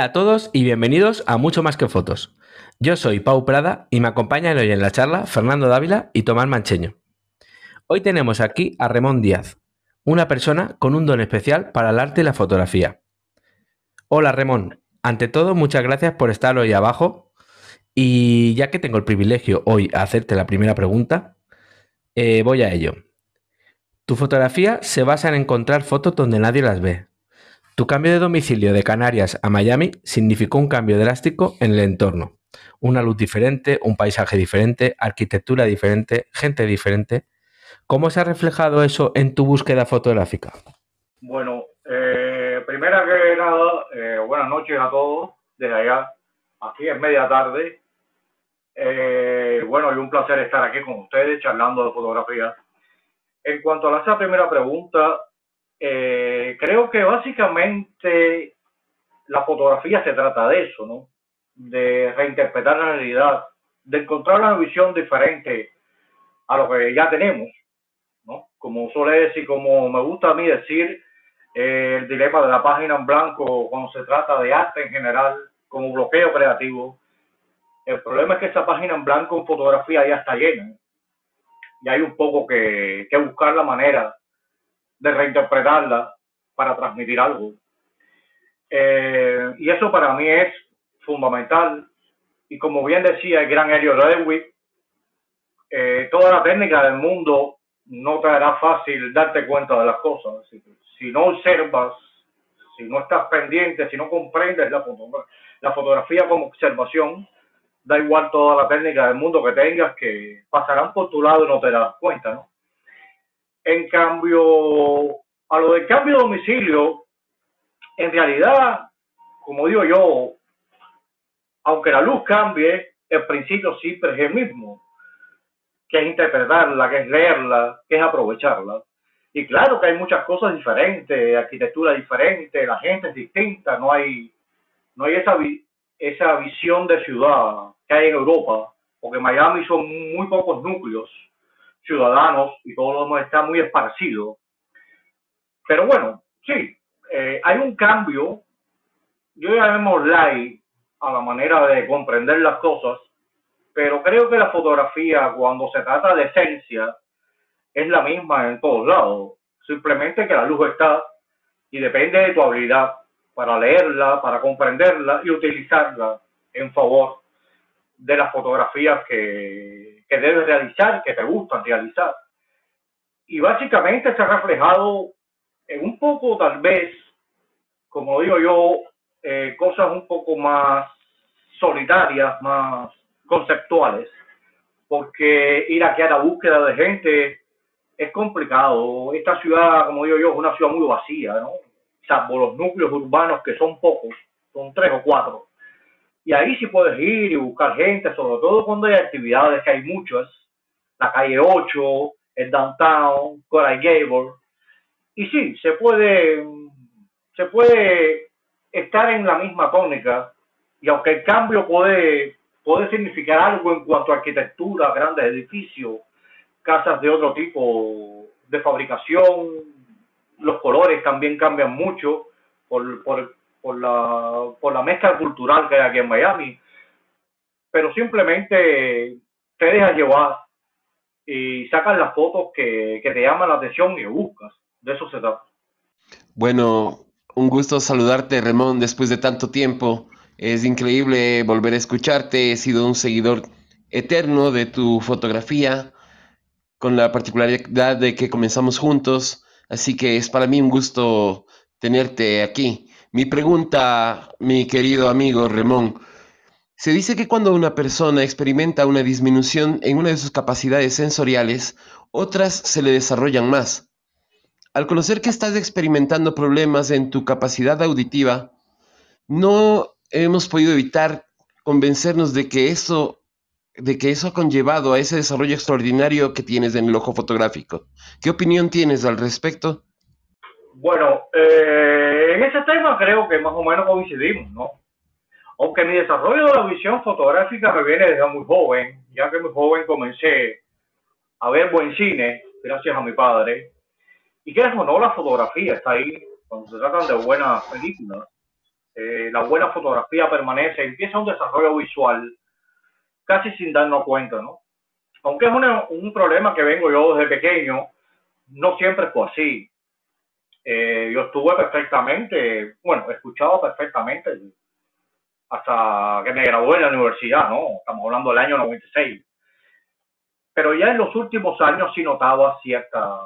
Hola a todos y bienvenidos a Mucho Más que Fotos. Yo soy Pau Prada y me acompañan hoy en la charla Fernando Dávila y Tomás Mancheño. Hoy tenemos aquí a Ramón Díaz, una persona con un don especial para el arte y la fotografía. Hola Ramón, ante todo muchas gracias por estar hoy abajo y ya que tengo el privilegio hoy a hacerte la primera pregunta, eh, voy a ello. Tu fotografía se basa en encontrar fotos donde nadie las ve, tu cambio de domicilio de Canarias a Miami significó un cambio drástico en el entorno. Una luz diferente, un paisaje diferente, arquitectura diferente, gente diferente. ¿Cómo se ha reflejado eso en tu búsqueda fotográfica? Bueno, eh, primera que nada, eh, buenas noches a todos desde allá. Aquí es media tarde. Eh, bueno, y un placer estar aquí con ustedes charlando de fotografía. En cuanto a esa primera pregunta, eh, creo que básicamente la fotografía se trata de eso, ¿no? De reinterpretar la realidad, de encontrar una visión diferente a lo que ya tenemos, ¿no? Como suele decir, como me gusta a mí decir, eh, el dilema de la página en blanco cuando se trata de arte en general, como bloqueo creativo. El problema es que esa página en blanco en fotografía ya está llena. Y hay un poco que, que buscar la manera de reinterpretarla para transmitir algo. Eh, y eso para mí es fundamental. Y como bien decía el gran Elliot Redwick, eh, toda la técnica del mundo no te hará fácil darte cuenta de las cosas. Si, no observas, si no estás pendiente, si no comprendes la, la fotografía como observación, da igual toda la técnica del mundo que tengas, que pasarán por tu lado y no te das cuenta, ¿no? En cambio, a lo del cambio de domicilio, en realidad, como digo yo, aunque la luz cambie, el principio siempre es el mismo, que es interpretarla, que es leerla, que es aprovecharla. Y claro que hay muchas cosas diferentes, arquitectura diferente, la gente es distinta, no hay, no hay esa, esa visión de ciudad que hay en Europa, porque Miami son muy pocos núcleos ciudadanos y todo lo demás está muy esparcido. Pero bueno, sí, eh, hay un cambio, yo llamémosle a la manera de comprender las cosas, pero creo que la fotografía cuando se trata de esencia es la misma en todos lados. Simplemente que la luz está y depende de tu habilidad para leerla, para comprenderla y utilizarla en favor de las fotografías que, que debes realizar, que te gustan realizar. Y básicamente se ha reflejado en un poco, tal vez, como digo yo, eh, cosas un poco más solitarias, más conceptuales, porque ir aquí a la búsqueda de gente es complicado. Esta ciudad, como digo yo, es una ciudad muy vacía, ¿no? Salvo los núcleos urbanos que son pocos, son tres o cuatro y ahí sí puedes ir y buscar gente, sobre todo cuando hay actividades, que hay muchas, la calle 8, el downtown, Coral Gable. Y sí, se puede, se puede estar en la misma tónica, y aunque el cambio puede, puede significar algo en cuanto a arquitectura, grandes edificios, casas de otro tipo de fabricación, los colores también cambian mucho por, por, por la, por la mezcla cultural que hay aquí en Miami, pero simplemente te dejas llevar y sacas las fotos que, que te llaman la atención y buscas. De eso se trata. Bueno, un gusto saludarte, Ramón, después de tanto tiempo. Es increíble volver a escucharte. He sido un seguidor eterno de tu fotografía, con la particularidad de que comenzamos juntos. Así que es para mí un gusto tenerte aquí. Mi pregunta, mi querido amigo Ramón, se dice que cuando una persona experimenta una disminución en una de sus capacidades sensoriales, otras se le desarrollan más. Al conocer que estás experimentando problemas en tu capacidad auditiva, no hemos podido evitar convencernos de que eso, de que eso ha conllevado a ese desarrollo extraordinario que tienes en el ojo fotográfico. ¿Qué opinión tienes al respecto? Bueno, eh, en ese tema creo que más o menos coincidimos, ¿no? Aunque mi desarrollo de la visión fotográfica me viene desde muy joven, ya que muy joven comencé a ver buen cine, gracias a mi padre. Y que o no, la fotografía está ahí, cuando se tratan de buenas películas. eh, la buena fotografía permanece, empieza un desarrollo visual casi sin darnos cuenta, ¿no? Aunque es un problema que vengo yo desde pequeño, no siempre fue así. Eh, yo estuve perfectamente, bueno, escuchaba perfectamente hasta que me gradué en la universidad, ¿no? Estamos hablando del año 96. Pero ya en los últimos años sí notaba cierta,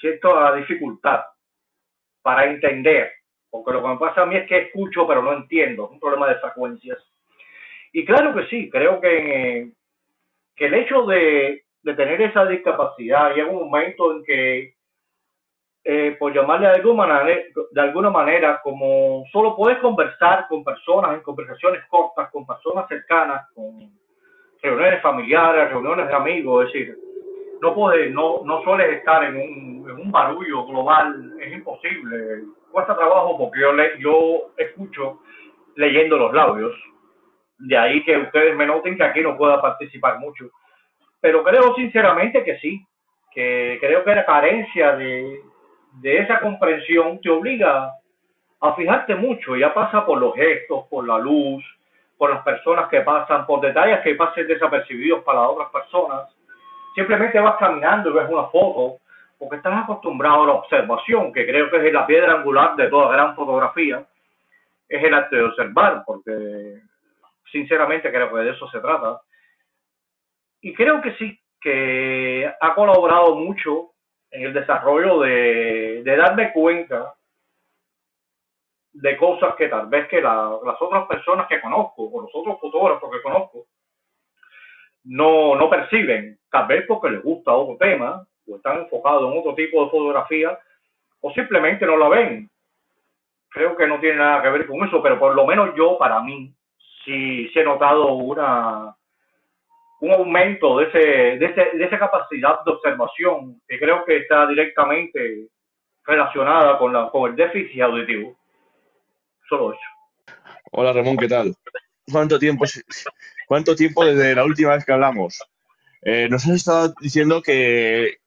cierta dificultad para entender, porque lo que me pasa a mí es que escucho pero no entiendo, es un problema de frecuencias. Y claro que sí, creo que, que el hecho de, de tener esa discapacidad llega un momento en que eh, por llamarle de alguna, manera, de alguna manera, como solo puedes conversar con personas en conversaciones cortas, con personas cercanas, con reuniones familiares, reuniones de amigos, es decir, no puedes, no, no sueles estar en un, en un barullo global, es imposible, cuesta trabajo porque yo, le, yo escucho leyendo los labios, de ahí que ustedes me noten que aquí no pueda participar mucho, pero creo sinceramente que sí, que creo que la carencia de, de esa comprensión te obliga a fijarte mucho, ya pasa por los gestos, por la luz, por las personas que pasan, por detalles que pasen desapercibidos para otras personas. Simplemente vas caminando y ves una foto, porque estás acostumbrado a la observación, que creo que es la piedra angular de toda gran fotografía, es el arte de observar, porque sinceramente creo que de eso se trata. Y creo que sí, que ha colaborado mucho en el desarrollo de, darme cuenta de cosas que tal vez que las otras personas que conozco o los otros fotógrafos que conozco no, no perciben, tal vez porque les gusta otro tema o están enfocados en otro tipo de fotografía o simplemente no la ven. Creo que no tiene nada que ver con eso, pero por lo menos yo, para mí, sí, sí he notado una, un aumento de, ese, de, ese, de esa capacidad de observación que creo que está directamente relacionada con, la, con el déficit auditivo. Solo eso. Hola Ramón, ¿qué tal? ¿Cuánto tiempo, cuánto tiempo desde la última vez que hablamos? Eh, nos has estado diciendo que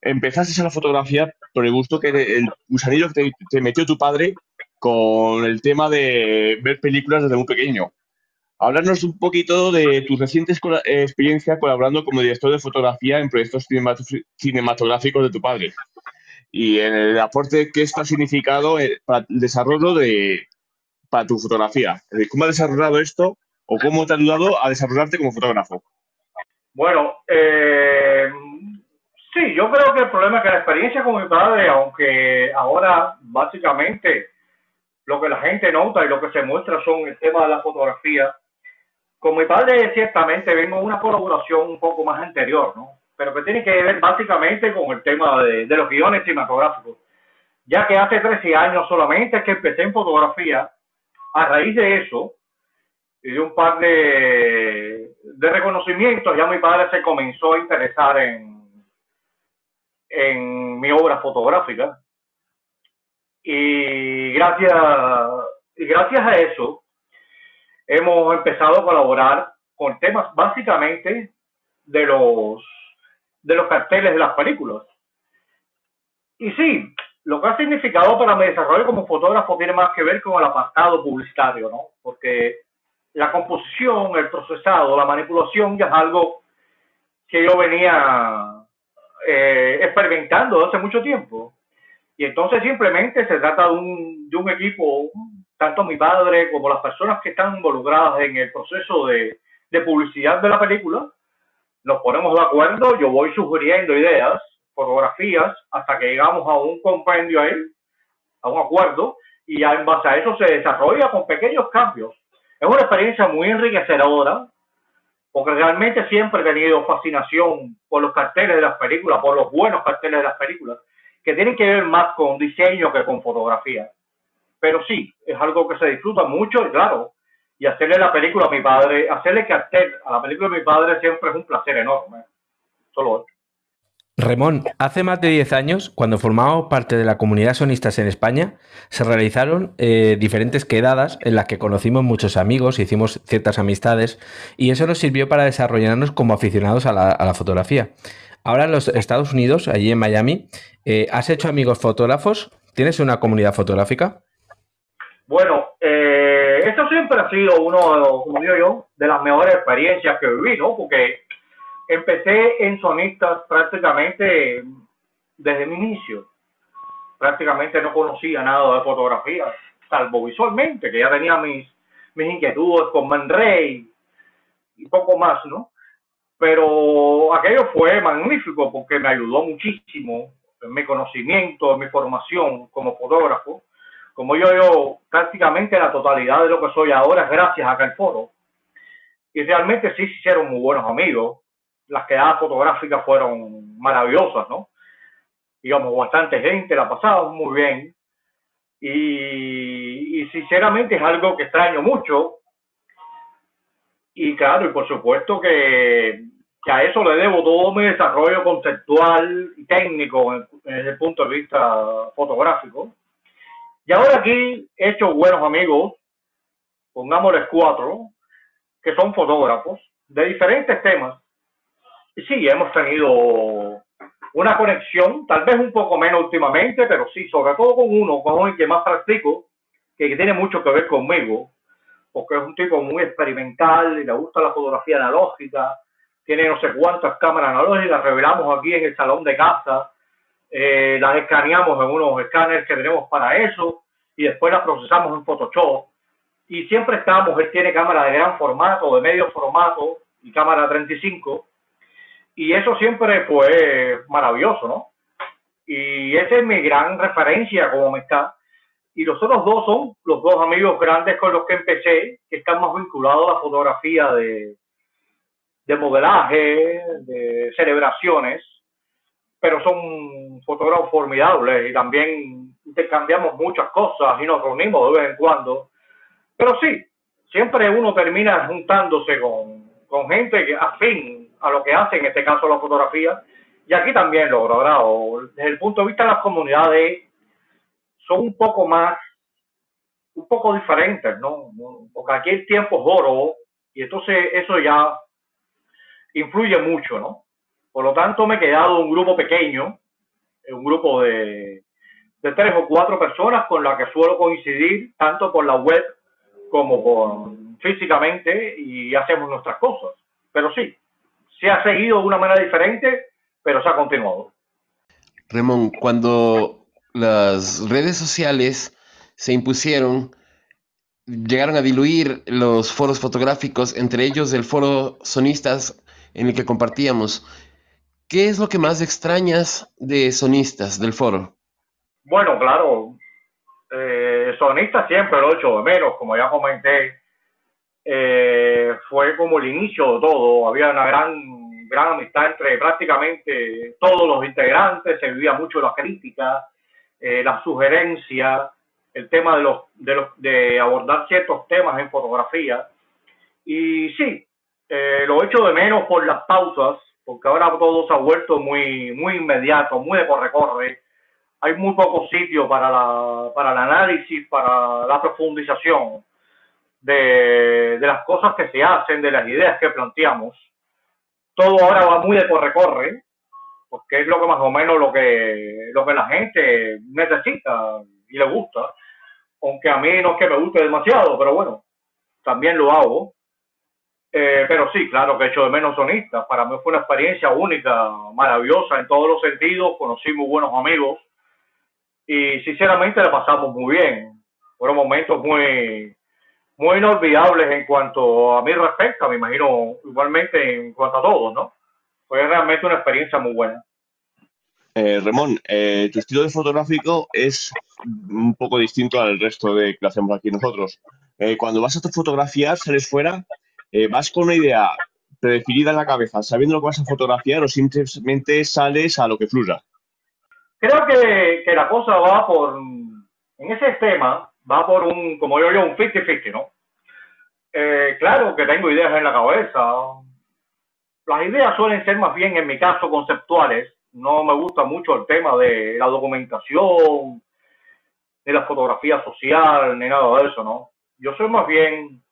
empezaste a la fotografía por el gusto que el gusanillo que te, te metió tu padre con el tema de ver películas desde muy pequeño. Hablarnos un poquito de tu reciente eh, experiencia colaborando como director de fotografía en proyectos cinematográficos de tu padre y en el aporte que esto ha significado eh, para el desarrollo de para tu fotografía. ¿Cómo ha desarrollado esto o cómo te ha ayudado a desarrollarte como fotógrafo? Bueno, eh, sí, yo creo que el problema es que la experiencia con mi padre, aunque ahora básicamente lo que la gente nota y lo que se muestra son el tema de la fotografía, con mi padre ciertamente vimos una colaboración un poco más anterior, ¿no? Pero que tiene que ver básicamente con el tema de, los guiones cinematográficos. Ya que hace 13 años solamente que empecé en fotografía, a raíz de eso, y de un par de, reconocimientos, ya mi padre se comenzó a interesar en, mi obra fotográfica. Y gracias a eso, hemos empezado a colaborar con temas básicamente de los de los carteles de las películas. Y sí, lo que ha significado para mi desarrollo como fotógrafo tiene más que ver con el apartado publicitario, ¿no? Porque la composición, el procesado, la manipulación ya es algo que yo venía eh, experimentando hace mucho tiempo. Y entonces simplemente se trata de un, de un equipo, tanto mi padre como las personas que están involucradas en el proceso de, de publicidad de la película, nos ponemos de acuerdo, yo voy sugiriendo ideas, fotografías, hasta que llegamos a un compendio ahí, a un acuerdo, y ya en base a eso se desarrolla con pequeños cambios. Es una experiencia muy enriquecedora, porque realmente siempre he tenido fascinación por los carteles de las películas, por los buenos carteles de las películas, que tienen que ver más con diseño que con fotografía pero sí, es algo que se disfruta mucho y claro, y hacerle la película a mi padre, hacerle cartel a la película de mi padre siempre es un placer enorme. Solo eso. Remón, hace más de 10 años, cuando formábamos parte de la comunidad sonistas en España, se realizaron eh, diferentes quedadas en las que conocimos muchos amigos, hicimos ciertas amistades y eso nos sirvió para desarrollarnos como aficionados a la, fotografía. Ahora en los Estados Unidos, allí en Miami, eh, ¿has hecho amigos fotógrafos? ¿Tienes una comunidad fotográfica? Bueno, eh, esto siempre ha sido uno, como yo, de las mejores experiencias que viví, ¿no? Porque empecé en sonistas prácticamente desde mi inicio. Prácticamente no conocía nada de fotografía, salvo visualmente, que ya tenía mis, mis inquietudes con Man Ray y poco más, ¿no? Pero aquello fue magnífico porque me ayudó muchísimo en mi conocimiento, en mi formación como fotógrafo. Como yo, prácticamente la totalidad de lo que soy ahora es gracias a aquel foro. Y realmente sí se hicieron muy buenos amigos. Las quedadas fotográficas fueron maravillosas, ¿no? Digamos, bastante gente, la pasaba muy bien. Y, sinceramente es algo que extraño mucho y claro, y por supuesto que, a eso le debo todo mi desarrollo conceptual y técnico desde el punto de vista fotográfico. Y ahora aquí he buenos amigos, pongámosles cuatro, que son fotógrafos de diferentes temas. Sí, hemos tenido una conexión, tal vez un poco menos últimamente, pero sí, sobre todo con uno, con el que más practico, que tiene mucho que ver conmigo, porque es un tipo muy experimental y le gusta la fotografía analógica, tiene no sé cuántas cámaras analógicas, revelamos aquí en el salón de casa, eh, las escaneamos en unos escáneres que tenemos para eso y después las procesamos en Photoshop. Y siempre estamos, él tiene cámara de gran formato, de medio formato y cámara 35. Y eso siempre fue maravilloso, ¿no? Y esa es mi gran referencia como está y los otros dos son los dos amigos grandes con los que empecé, que están más vinculados a la fotografía de, de modelaje, de celebraciones, pero son fotógrafos formidables y también intercambiamos muchas cosas y nos reunimos de vez en cuando. Pero sí, siempre uno termina juntándose con, con gente afín a lo que hace, en este caso la fotografía, y aquí también lo logrado. Desde el punto de vista de las comunidades son un poco más, un poco diferentes, ¿no? Porque aquí el tiempo es oro y entonces eso ya influye mucho, ¿no? Por lo tanto, me he quedado un grupo pequeño, un grupo de, de tres o cuatro personas con las que suelo coincidir tanto por la web como por físicamente y hacemos nuestras cosas. Pero sí, se ha seguido de una manera diferente, pero se ha continuado. Ramón, cuando las redes sociales se impusieron, llegaron a diluir los foros fotográficos, entre ellos el foro Sonistas en el que compartíamos. ¿Qué es lo que más extrañas de Sonistas, del foro? Bueno, claro, eh, Sonistas siempre lo he hecho de menos, como ya comenté. Eh, fue como el inicio de todo, había una gran, gran amistad entre prácticamente todos los integrantes, se vivía mucho la crítica, eh, la sugerencia, el tema de, los, de, los, de abordar ciertos temas en fotografía. Y sí, eh, lo echo de menos por las pausas, porque ahora todo se ha vuelto muy, muy inmediato, muy de corre-corre. Hay muy poco sitio para, la, para el análisis, para la profundización de, de las cosas que se hacen, de las ideas que planteamos. Todo ahora va muy de corre-corre porque es lo que más o menos lo que, lo que la gente necesita y le gusta, aunque a mí no es que me guste demasiado, pero bueno, también lo hago. Eh, pero sí, claro que he hecho de menos sonistas. Para mí fue una experiencia única, maravillosa en todos los sentidos. Conocí muy buenos amigos y sinceramente la pasamos muy bien. Fueron momentos muy, muy inolvidables en cuanto a mi respecto, me imagino igualmente en cuanto a todos, ¿no? fue realmente una experiencia muy buena. Eh, Ramón, eh, tu estilo de fotográfico es un poco distinto al resto de que hacemos aquí nosotros. Eh, cuando vas a fotografiar, sales fuera, eh, vas con una idea predefinida en la cabeza, sabiendo lo que vas a fotografiar o simplemente sales a lo que fluya. Creo que, que la cosa va por, en ese tema, va por un, como yo digo, un 50-50, ¿no? claro que tengo ideas en la cabeza, las ideas suelen ser más bien, en mi caso, conceptuales. No me gusta mucho el tema de la documentación, de la fotografía social, ni nada de eso, ¿no? Yo soy más bien,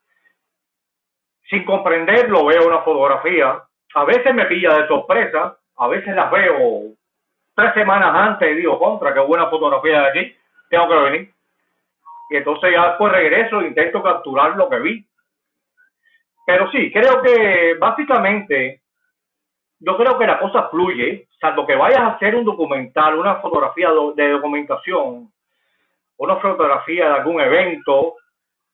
sin comprenderlo, veo una fotografía. A veces me pilla de sorpresa, a veces las veo tres semanas antes y digo, contra, qué buena fotografía de aquí, tengo que venir. y entonces ya después regreso e intento capturar lo que vi. Pero sí, creo que básicamente, yo creo que la cosa fluye, salvo que vayas a hacer un documental, una fotografía de documentación, una fotografía de algún evento,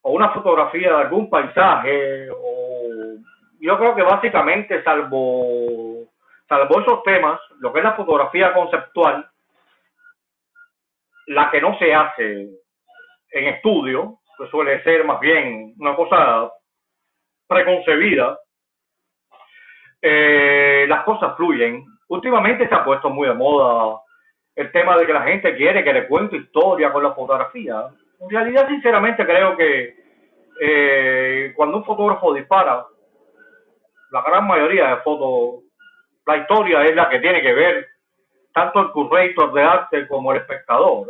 o una fotografía de algún paisaje, o yo creo que básicamente, salvo, salvo esos temas, lo que es la fotografía conceptual, la que no se hace en estudio, que suele ser más bien una cosa preconcebida, eh, las cosas fluyen. Últimamente se ha puesto muy de moda el tema de que la gente quiere que le cuente historia con la fotografía. En realidad, sinceramente, creo que eh, cuando un fotógrafo dispara, la gran mayoría de fotos, la historia es la que tiene que ver tanto el curator de arte como el espectador.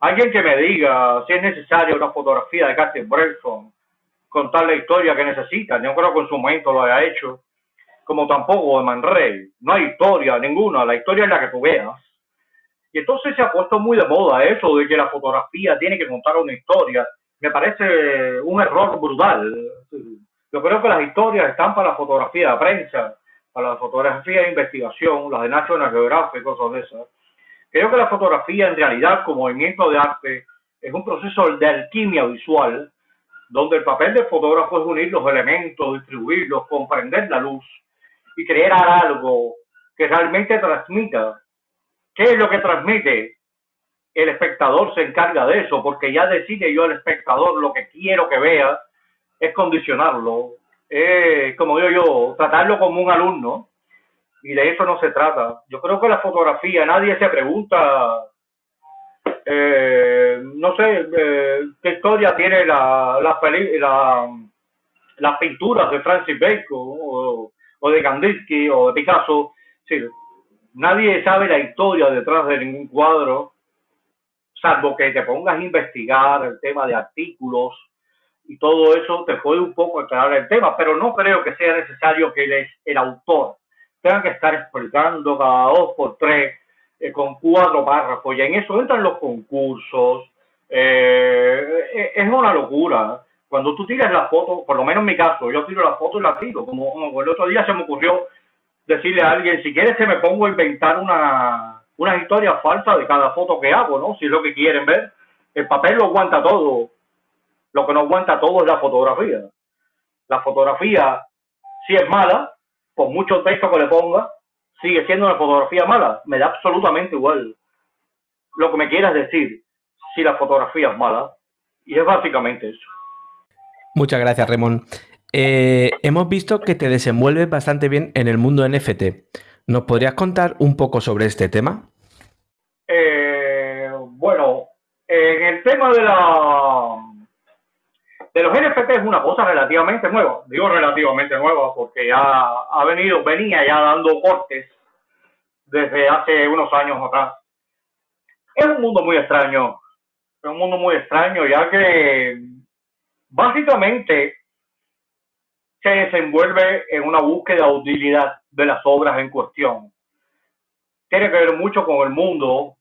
Alguien que me diga si es necesaria una fotografía de Catherine Bresson, contar la historia que necesita. Yo creo que en su momento lo haya hecho, como tampoco de Man Ray. No hay historia ninguna, la historia es la que tú veas. Y entonces se ha puesto muy de moda eso de que la fotografía tiene que contar una historia. Me parece un error brutal. Yo creo que las historias están para la fotografía de prensa, para la fotografía de investigación, las de National Geographic, cosas de esas. Creo que la fotografía en realidad como movimiento de arte es un proceso de alquimia visual, donde el papel del fotógrafo es unir los elementos, distribuirlos, comprender la luz y crear algo que realmente transmita. ¿Qué es lo que transmite? El espectador se encarga de eso, porque ya decide yo el espectador lo que quiero que vea, es condicionarlo, es, como digo yo, tratarlo como un alumno, y de eso no se trata. Yo creo que la fotografía, nadie se pregunta, eh, no sé, eh, qué historia tiene la, la, las pinturas de Francis Bacon o, de Kandinsky o de Picasso. Sí, nadie sabe la historia detrás de ningún cuadro, salvo que te pongas a investigar el tema de artículos y todo eso te puede un poco aclarar el tema, pero no creo que sea necesario que el, el autor tengan que estar explicando cada dos por tres eh, con cuatro párrafos. Y en eso entran los concursos. Eh, eh, es una locura. Cuando tú tiras la foto, por lo menos en mi caso, yo tiro la foto y la tiro. Como, el otro día se me ocurrió decirle a alguien, si quieres que me pongo a inventar una, una historia falsa de cada foto que hago, ¿no? Si es lo que quieren ver. El papel lo aguanta todo. Lo que no aguanta todo es la fotografía. La fotografía, si es mala, por mucho texto que le ponga, sigue siendo una fotografía mala. Me da absolutamente igual lo que me quieras decir si la fotografía es mala. Y es básicamente eso. Muchas gracias, Ramón. Eh, hemos visto que te desenvuelves bastante bien en el mundo NFT. ¿Nos podrías contar un poco sobre este tema? Eh, bueno, en el tema de la de los NFT es una cosa relativamente nueva. Digo relativamente nueva porque ya ha venido, venía ya dando cortes desde hace unos años atrás. Es un mundo muy extraño. Es un mundo muy extraño ya que básicamente se desenvuelve en una búsqueda de utilidad de las obras en cuestión. Tiene que ver mucho con el mundo,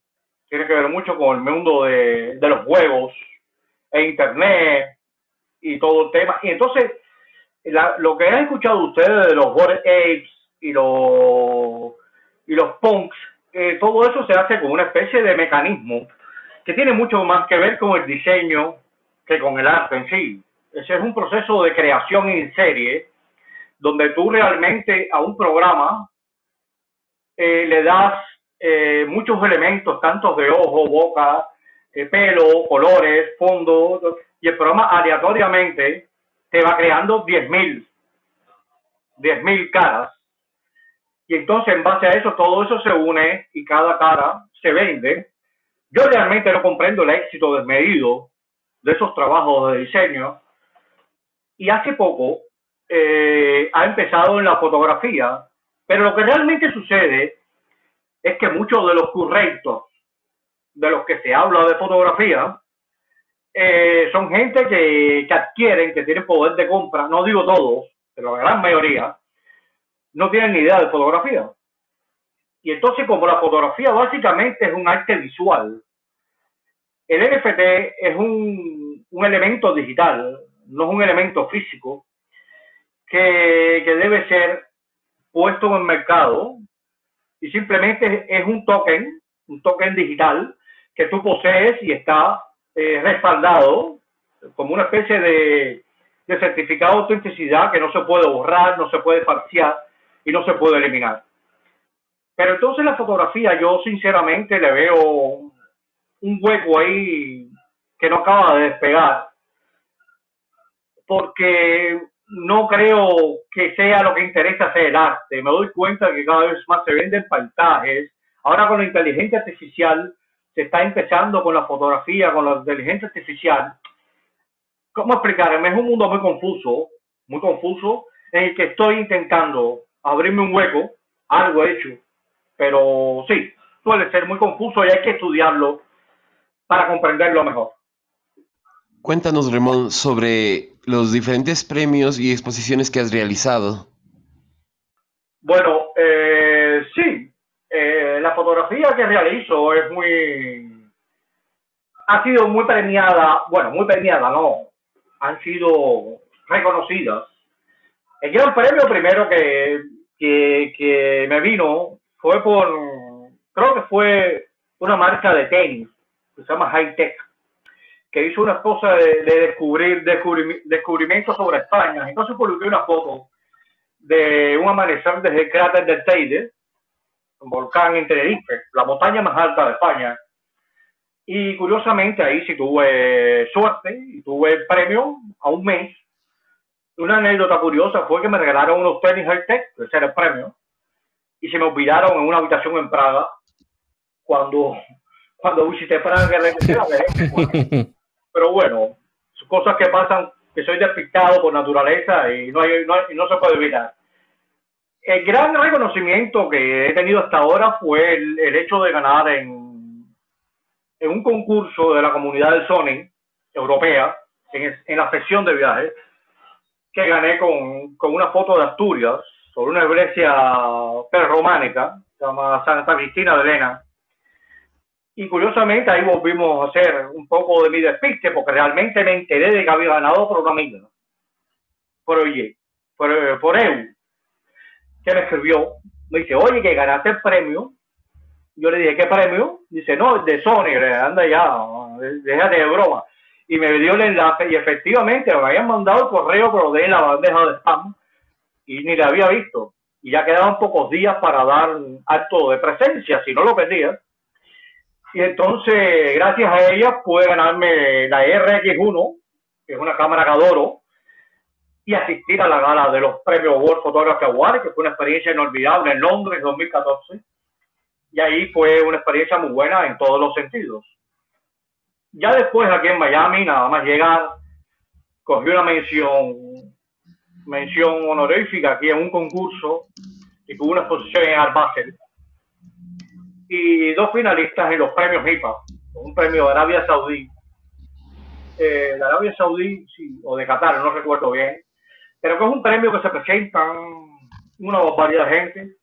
tiene que ver mucho con el mundo de, de los juegos e internet, y todo el tema. Y entonces, lo que han escuchado ustedes de los Bored Apes y los, y los punks, eh, todo eso se hace con una especie de mecanismo que tiene mucho más que ver con el diseño que con el arte en sí. Ese es un proceso de creación en serie donde tú realmente a un programa eh, le das eh, muchos elementos, tanto de ojo, boca, pelo, colores, fondo, y el programa aleatoriamente te va creando 10.000 10.000 caras y entonces en base a eso todo eso se une y cada cara se vende. Yo realmente no comprendo el éxito desmedido de esos trabajos de diseño y hace poco eh, ha empezado en la fotografía, pero lo que realmente sucede es que muchos de los correctos de los que se habla de fotografía eh, son gente que, que, adquieren, que tienen poder de compra, no digo todos, pero la gran mayoría, no tienen ni idea de fotografía. Y entonces como la fotografía básicamente es un arte visual, el NFT es un, un elemento digital, no es un elemento físico que, que debe ser puesto en el mercado y simplemente es un token, un token digital que tú posees y está eh, respaldado como una especie de, de certificado de autenticidad que no se puede borrar, no se puede falsear y no se puede eliminar. Pero entonces la fotografía yo sinceramente le veo un hueco ahí que no acaba de despegar porque no creo que sea lo que interesa hacer el arte. Me doy cuenta que cada vez más se venden paisajes. Ahora con la inteligencia artificial se está empezando con la fotografía, con la inteligencia artificial. ¿Cómo explicarme? Es un mundo muy confuso, muy confuso, en el que estoy intentando abrirme un hueco, algo hecho, pero sí, suele ser muy confuso y hay que estudiarlo para comprenderlo mejor. Cuéntanos, Ramón, sobre los diferentes premios y exposiciones que has realizado. Bueno, eh, sí, eh, la fotografía que realizo es muy... ha sido muy premiada, bueno, muy premiada, no, han sido reconocidas. El gran premio primero que, que, que me vino fue por, creo que fue una marca de tenis, que se llama High Tech que hizo una cosa de, descubrir descubrimientos sobre España. Entonces publiqué una foto de un amanecer desde el cráter del Teide, un volcán en Tenerife, la montaña más alta de España. Y curiosamente ahí sí tuve suerte y tuve el premio a un mes. Una anécdota curiosa fue que me regalaron unos tenis high-tech, ese era el premio, y se me olvidaron en una habitación en Praga cuando, cuando visité Praga. Pero bueno, cosas que pasan, que soy despistado por naturaleza y no, hay, no, no se puede evitar. El gran reconocimiento que he tenido hasta ahora fue el, el hecho de ganar en, en, un concurso de la comunidad de Sony europea, en, en la sección de viajes, que gané con, con, una foto de Asturias sobre una iglesia prerrománica, se llama Santa Cristina de Elena, y curiosamente ahí volvimos a hacer un poco de mi despiste, porque realmente me enteré de que había ganado por una amiga. Por oye, por, por él, que me escribió, me dice, oye, que ganaste el premio. Yo le dije, ¿qué premio? Dice, no, de Sony, anda ya, déjate de broma. Y me dio el enlace y efectivamente me habían mandado el correo, pero de la bandeja de spam y ni la había visto. Y ya quedaban pocos días para dar acto de presencia, si no lo perdía y entonces, gracias a ella, pude ganarme la RX1, que es una cámara que adoro, y asistir a la gala de los premios World Photography Awards, que fue una experiencia inolvidable en Londres 2014. Y ahí fue una experiencia muy buena en todos los sentidos. Ya después, aquí en Miami, nada más llegar, cogí una mención, mención honorífica aquí en un concurso y tuve una exposición en Art Basel y dos finalistas en los premios IPA, un premio de Arabia Saudí, eh, de Arabia Saudí sí, o de Qatar, no recuerdo bien, pero que es un premio que se presentan una variedad de gente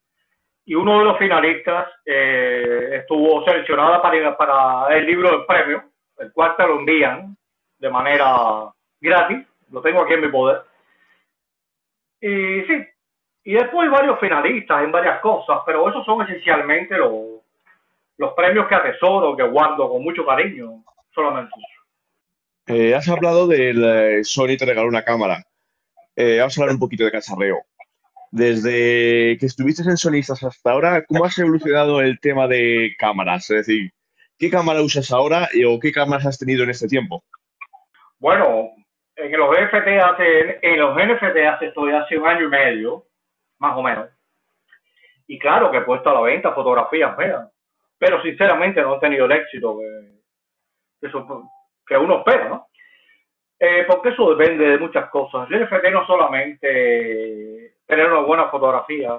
y uno de los finalistas eh, estuvo seleccionado para, para el libro del premio, el cual te lo envían de manera gratis, lo tengo aquí en mi poder. Y sí, y después varios finalistas en varias cosas, pero esos son esencialmente los los premios que atesoro, que guardo con mucho cariño, solamente eh, has hablado del eh, Sony te regaló una cámara. Eh, vamos a hablar un poquito de cacharreo. Desde que estuviste en Sony hasta ahora, ¿cómo has evolucionado el tema de cámaras? Es decir, ¿qué cámara usas ahora o qué cámaras has tenido en este tiempo? Bueno, en los NFT hace, en los NFT hace, estoy hace un año y medio, más o menos. Y claro que he puesto a la venta fotografías mías pero sinceramente no han tenido el éxito que, que uno espera, ¿no? Eh, porque eso depende de muchas cosas. El NFT no solamente tener una buena fotografía,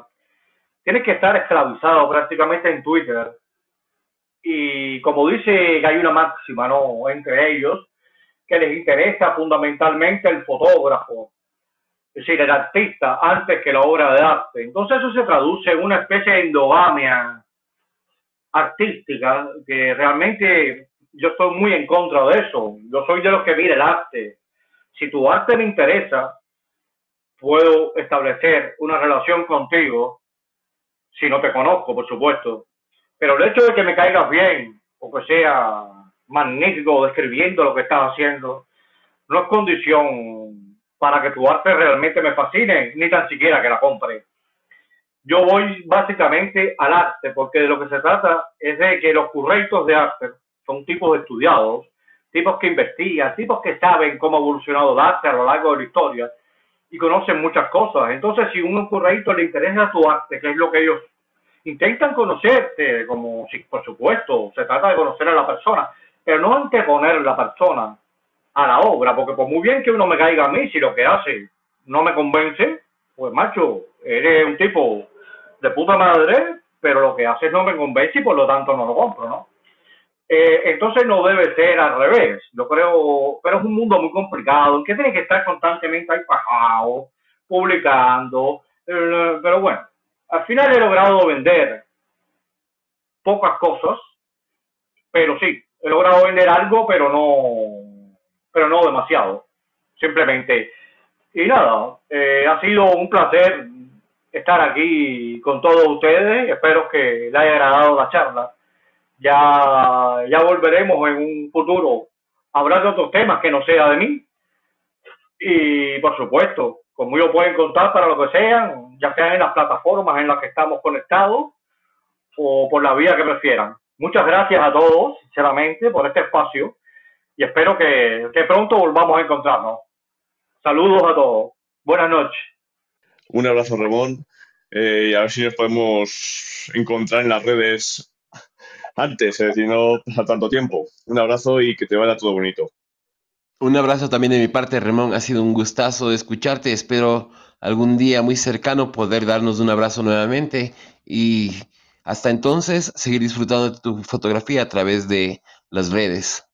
tienes que estar esclavizado prácticamente en Twitter. Y como dice que hay una máxima, ¿no? Entre ellos, que les interesa fundamentalmente el fotógrafo, es decir, el artista, antes que la obra de arte. Entonces eso se traduce en una especie de endogamia artística que realmente yo estoy muy en contra de eso. Yo soy de los que mira el arte. Si tu arte me interesa, puedo establecer una relación contigo, si no te conozco, por supuesto. Pero el hecho de que me caigas bien, o que sea magnífico describiendo lo que estás haciendo, no es condición para que tu arte realmente me fascine, ni tan siquiera que la compre. Yo voy básicamente al arte, porque de lo que se trata es de que los curreitos de arte son tipos estudiados, tipos que investigan, tipos que saben cómo ha evolucionado el arte a lo largo de la historia y conocen muchas cosas. Entonces, si a un curreito le interesa tu arte, que es lo que ellos intentan conocerte, como si, por supuesto, se trata de conocer a la persona, pero no anteponer la persona a la obra, porque por muy bien que uno me caiga a mí, si lo que hace no me convence, pues macho, eres un tipo de puta madre, pero lo que haces no me convence y por lo tanto no lo compro, ¿no? Eh, entonces no debe ser al revés, yo creo, pero es un mundo muy complicado, en que tiene que estar constantemente ahí pajado, publicando, eh, pero bueno, al final he logrado vender pocas cosas, pero sí, he logrado vender algo, pero no, pero no demasiado. Simplemente. Y nada, eh, ha sido un placer estar aquí con todos ustedes. Espero que les haya agradado la charla. Ya, ya volveremos en un futuro a hablar de otros temas que no sea de mí. Y por supuesto, conmigo pueden contar para lo que sean, ya sean en las plataformas en las que estamos conectados o por la vía que prefieran. Muchas gracias a todos, sinceramente, por este espacio y espero que, pronto volvamos a encontrarnos. Saludos a todos. Buenas noches. Un abrazo, Ramón. Eh, y a ver si nos podemos encontrar en las redes antes, es decir, no pasa tanto tiempo. Un abrazo y que te vaya todo bonito. Un abrazo también de mi parte, Ramón. Ha sido un gustazo de escucharte. Espero algún día muy cercano poder darnos un abrazo nuevamente y hasta entonces seguir disfrutando de tu fotografía a través de las redes.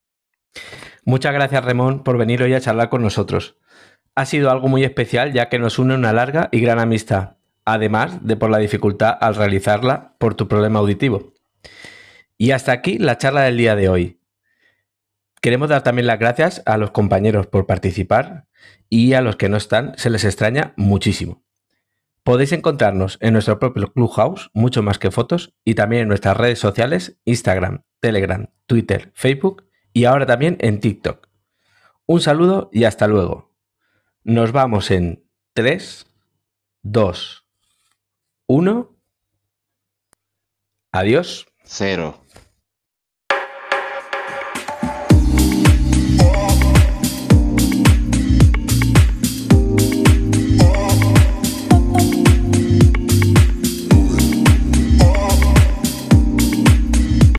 Muchas gracias, Ramón, por venir hoy a charlar con nosotros. Ha sido algo muy especial ya que nos une una larga y gran amistad, además de por la dificultad al realizarla por tu problema auditivo. Y hasta aquí la charla del día de hoy. Queremos dar también las gracias a los compañeros por participar y a los que no están se les extraña muchísimo. Podéis encontrarnos en nuestro propio Clubhouse, mucho más que fotos, y también en nuestras redes sociales, Instagram, Telegram, Twitter, Facebook y ahora también en TikTok. Un saludo y hasta luego. Nos vamos en 3, 2, 1. Adiós. Cero.